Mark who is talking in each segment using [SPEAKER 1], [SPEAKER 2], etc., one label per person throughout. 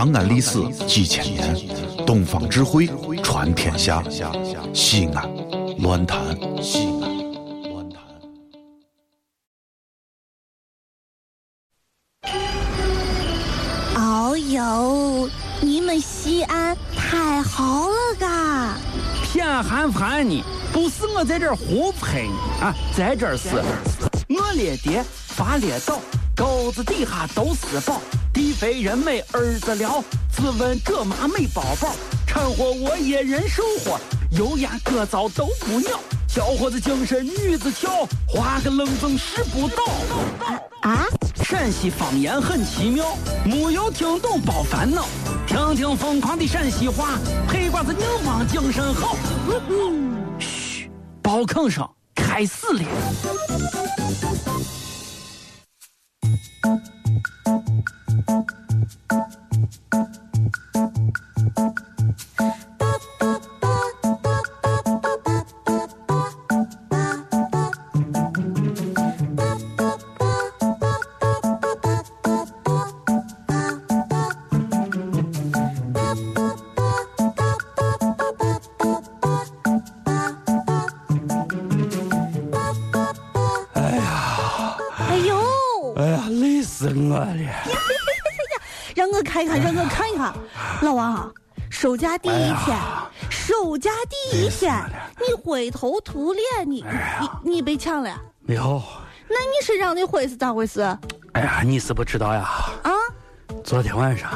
[SPEAKER 1] 长安历史几千年，东方智慧传天下。西安，乱谈西安，乱谈。
[SPEAKER 2] 哦呦，你们西安太好了嘎！
[SPEAKER 3] 偏寒寒你，不是我在这儿胡喷你啊，在这儿是，我列爹发列倒，沟子底下都是宝，地肥人美儿子了，自问这妈没宝宝，掺和我也人生活，油盐各早都不尿，小伙子精神女子俏，画个冷风使不倒。
[SPEAKER 2] 啊，
[SPEAKER 3] 陕西方言很奇妙，没有听懂别烦恼，听听疯狂的陕西话，黑瓜子硬邦精神好。嘘，包吭声开始了。呀，累死我了！
[SPEAKER 2] 让我看一看，让我看一看，老王，收假第一天，收假第一天，你灰头土脸，你你你被抢了？
[SPEAKER 3] 没有，
[SPEAKER 2] 那你身上的灰是咋回事？
[SPEAKER 3] 哎呀，你是不知道呀。
[SPEAKER 2] 啊？
[SPEAKER 3] 昨天晚上，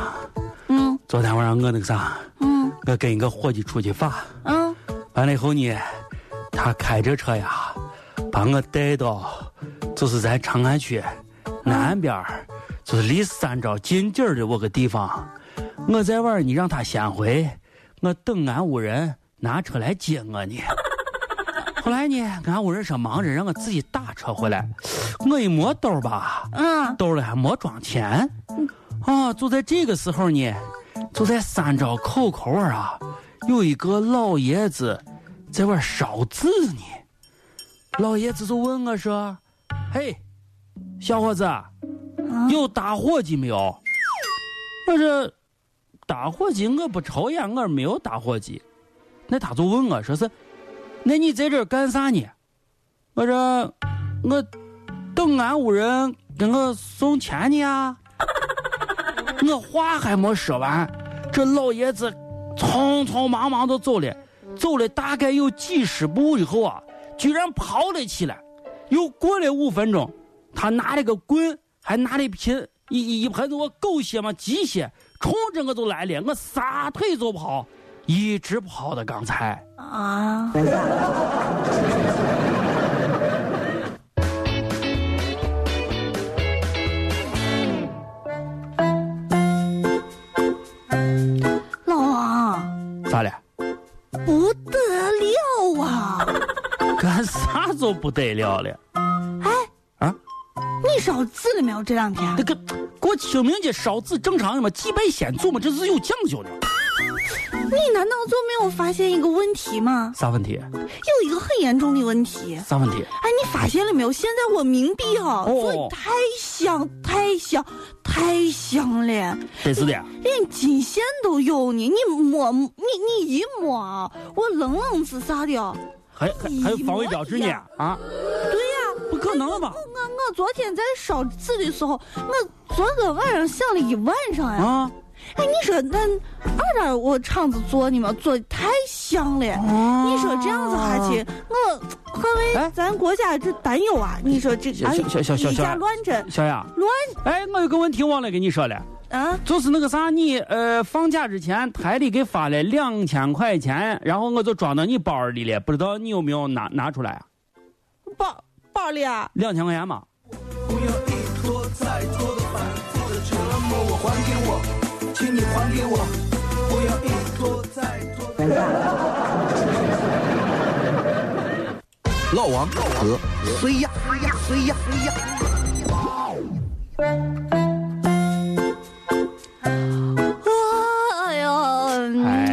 [SPEAKER 2] 嗯。
[SPEAKER 3] 昨天晚上我那个啥，
[SPEAKER 2] 嗯。
[SPEAKER 3] 我跟一个伙计出去耍，
[SPEAKER 2] 嗯，
[SPEAKER 3] 完了以后呢，他开着车呀，把我带到，就是在长安区南边儿，就是离三招近点儿的我个地方。我在玩儿，你让他先回，我等俺屋人拿车来接我呢。后来呢，俺屋人说忙着，让我自己打车回来。我一摸兜儿吧，
[SPEAKER 2] 嗯
[SPEAKER 3] 兜里还没装钱。啊，就在这个时候呢，就在三招口口儿啊，有一个老爷子在外烧纸呢。老爷子就问我说：“嘿，小伙子，有打火机没有？”我说：“打火机我不抽烟，我没有打火机。”那他就问我说是：“那你在这儿干啥呢？”我说：“我等俺屋人给我送钱呢啊。”我话还没说完，这老爷子匆匆忙忙的走了，走了大概有几十步以后啊，居然跑了起来。又过了五分钟，他拿了个棍，还拿了一瓶一一一盆子我狗血嘛鸡血，冲着我就来了，我撒腿就跑，一直跑到刚才。
[SPEAKER 2] 啊，老王
[SPEAKER 3] 咋了？
[SPEAKER 2] 不得了啊！
[SPEAKER 3] 干啥就不得了了？
[SPEAKER 2] 你烧纸了没有？这两天
[SPEAKER 3] 那个过清明节烧纸正常的嘛，祭拜先祖嘛，这是有讲究的。
[SPEAKER 2] 你难道就没有发现一个问题吗？
[SPEAKER 3] 啥问题？
[SPEAKER 2] 有一个很严重的问题。
[SPEAKER 3] 啥问题？
[SPEAKER 2] 哎，你发现了没有？现在我冥币啊，
[SPEAKER 3] 哦
[SPEAKER 2] 做得太香、太香、太香了，
[SPEAKER 3] 真是的。
[SPEAKER 2] 连金线都有呢。你摸，你你一摸啊，我愣愣是啥的。
[SPEAKER 3] 还还还有防伪标志呢啊！
[SPEAKER 2] 对呀、
[SPEAKER 3] 不可能吧？
[SPEAKER 2] 我我昨天在烧纸的时候，我昨个晚上想了一晚上呀。
[SPEAKER 3] 啊！
[SPEAKER 2] 哎，你说那二点我厂子做你们做的太香了。
[SPEAKER 3] 哦
[SPEAKER 2] 你说这样子下去，我何为
[SPEAKER 3] 哎
[SPEAKER 2] 咱国家这担忧啊？你说这哎
[SPEAKER 3] 小小小小小
[SPEAKER 2] 乱真
[SPEAKER 3] 小雅，
[SPEAKER 2] 乱
[SPEAKER 3] 哎，我有个问题忘了跟你说了，
[SPEAKER 2] 啊！
[SPEAKER 3] 就是那个啥，你呃放假之前台里给发了两千块钱，然后我就装到你包里了，不知道你有没有拿拿出来啊？
[SPEAKER 2] 包包里啊，
[SPEAKER 3] 两千块钱嘛？
[SPEAKER 4] 不要一拖再拖的反复的折磨我，还给我，请你还给我，不要一拖再拖的。
[SPEAKER 1] 老王和谁呀？谁呀？谁呀？谁呀？
[SPEAKER 2] 哎呀，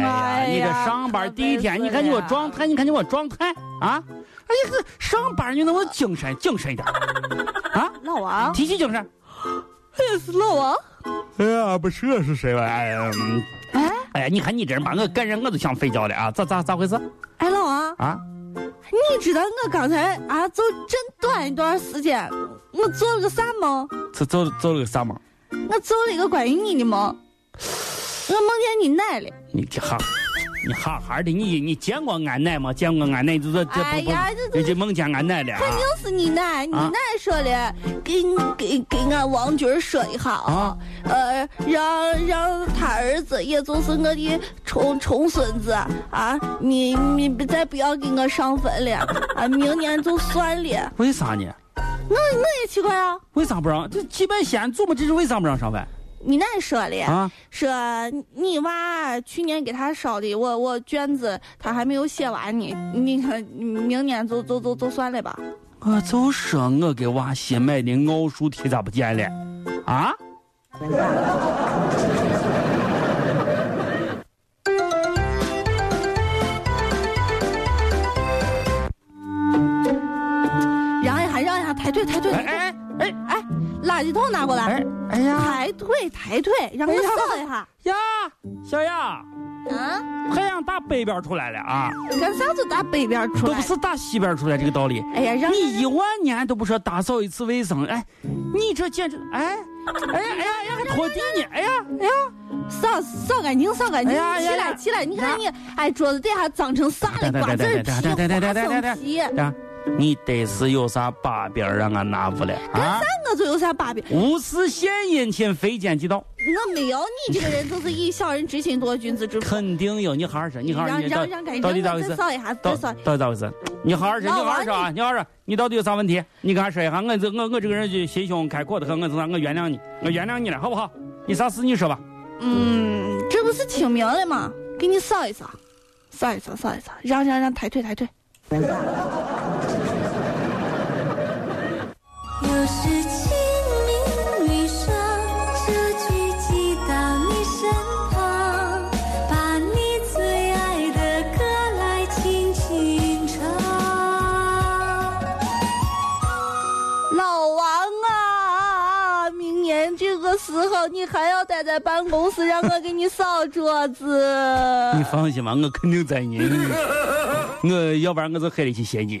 [SPEAKER 3] 哎呀，你这上班第一天，你看你我状态，你看你我状态啊！哎呀，这上班你能不能精神精神一点啊？
[SPEAKER 2] 老王，
[SPEAKER 3] 提起精神，
[SPEAKER 2] 哎是老王，
[SPEAKER 3] 哎呀，不是是谁吧？哎呀，嗯
[SPEAKER 2] 哎
[SPEAKER 3] 哎呀，你看你这人把我感染，我都想睡觉了啊！咋咋咋回事
[SPEAKER 2] 哎，老王，
[SPEAKER 3] 啊？
[SPEAKER 2] 你知道我刚才啊，就真短一段时间，我做了个啥梦？
[SPEAKER 3] 这做做了个啥梦？
[SPEAKER 2] 我做了一个关于你的梦，我梦见你奶了。
[SPEAKER 3] 你这哈，你好好的，你你见过俺奶吗？见过俺奶？就是这不不，这这梦见俺奶了
[SPEAKER 2] 肯定
[SPEAKER 3] 啊？
[SPEAKER 2] 是你奶，你
[SPEAKER 3] 啊
[SPEAKER 2] 奶说的，给给给俺王军说一下啊，呃，让让他儿子，也就是我的重重孙子啊，你你再不要给我上坟了啊，明年就算了。
[SPEAKER 3] 为啥呢？
[SPEAKER 2] 我我也奇怪啊，
[SPEAKER 3] 为啥不让？这祭拜先祖嘛，这是为啥不让上坟
[SPEAKER 2] 你奶说的，
[SPEAKER 3] 啊？
[SPEAKER 2] 说你娃去年给他烧的，我我卷子他还没有写完呢，你看明年就就就就算了吧。
[SPEAKER 3] 我就说我给娃新买的奥数题咋不见了？啊？
[SPEAKER 2] 让一下，让一下，抬腿，抬腿，
[SPEAKER 3] 哎。哎哎
[SPEAKER 2] 哎，垃圾桶拿过来。
[SPEAKER 3] 哎哎呀
[SPEAKER 2] 抬腿，抬腿，让我扫一下。
[SPEAKER 3] 呀，小雅，
[SPEAKER 2] 啊，
[SPEAKER 3] 太阳打北边出来了啊！
[SPEAKER 2] 干啥子打北边出来
[SPEAKER 3] 都不？是打西边出来这个道理。
[SPEAKER 2] 哎呀，让
[SPEAKER 3] 你一万年都不说打扫一次卫生，哎，你这简直，哎，哎呀哎呀哎呀，还拖地呢，哎呀哎呀，
[SPEAKER 2] 扫扫干净，扫干净。起来，起来！你看你，哎，桌子底下脏成啥了？瓜子儿皮、花生皮。
[SPEAKER 3] 啊，你得是有啥把柄让俺拿不了啊？
[SPEAKER 2] 我就有啥把柄？
[SPEAKER 3] 无事献殷勤，非奸即盗，
[SPEAKER 2] 我没有，你这个人就是以小人之心度君子之腹。
[SPEAKER 3] 肯定有。你好好说，你好好说，让
[SPEAKER 2] 让让赶紧，
[SPEAKER 3] 到底咋回事？
[SPEAKER 2] 再扫一下，
[SPEAKER 3] 到
[SPEAKER 2] 再扫。
[SPEAKER 3] 到底咋回事？你好好说，你好好说啊！你好好说，你到底有啥问题？你跟俺说一下，我这我我这个人就心胸开阔的很，我我原谅你，我原谅你了，好不好？你啥事你说吧。
[SPEAKER 2] 嗯，这不是清明了吗？给你扫一扫，扫一扫，扫一扫，让让让抬腿抬腿。
[SPEAKER 5] 又是清明雨上，这句寄到我是清明雨上，折菊寄到你身旁，把你最爱的歌来轻轻唱。
[SPEAKER 2] 老王啊，明年这个时候你还要待在办公室，让我给你扫桌子。
[SPEAKER 3] 你放心吧，我肯定在你。我要不然我就黑里去谢你。